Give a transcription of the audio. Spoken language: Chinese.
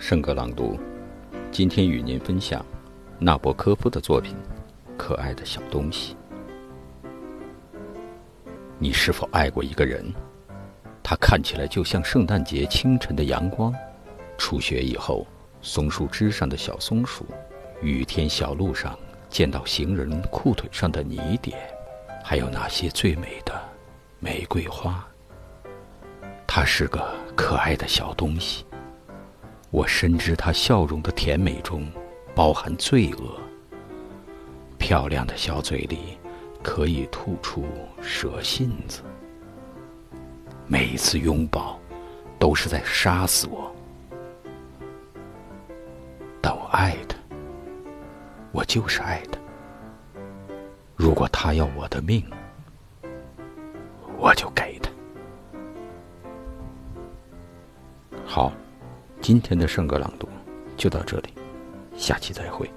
圣歌朗读，今天与您分享纳博科夫的作品《可爱的小东西》。你是否爱过一个人？他看起来就像圣诞节清晨的阳光，初雪以后，松树枝上的小松鼠，雨天小路上见到行人裤腿上的泥点，还有那些最美的玫瑰花。他是个可爱的小东西。我深知他笑容的甜美中包含罪恶。漂亮的小嘴里可以吐出蛇信子。每一次拥抱都是在杀死我，但我爱他，我就是爱他。如果他要我的命，我就给他。好。今天的圣歌朗读就到这里，下期再会。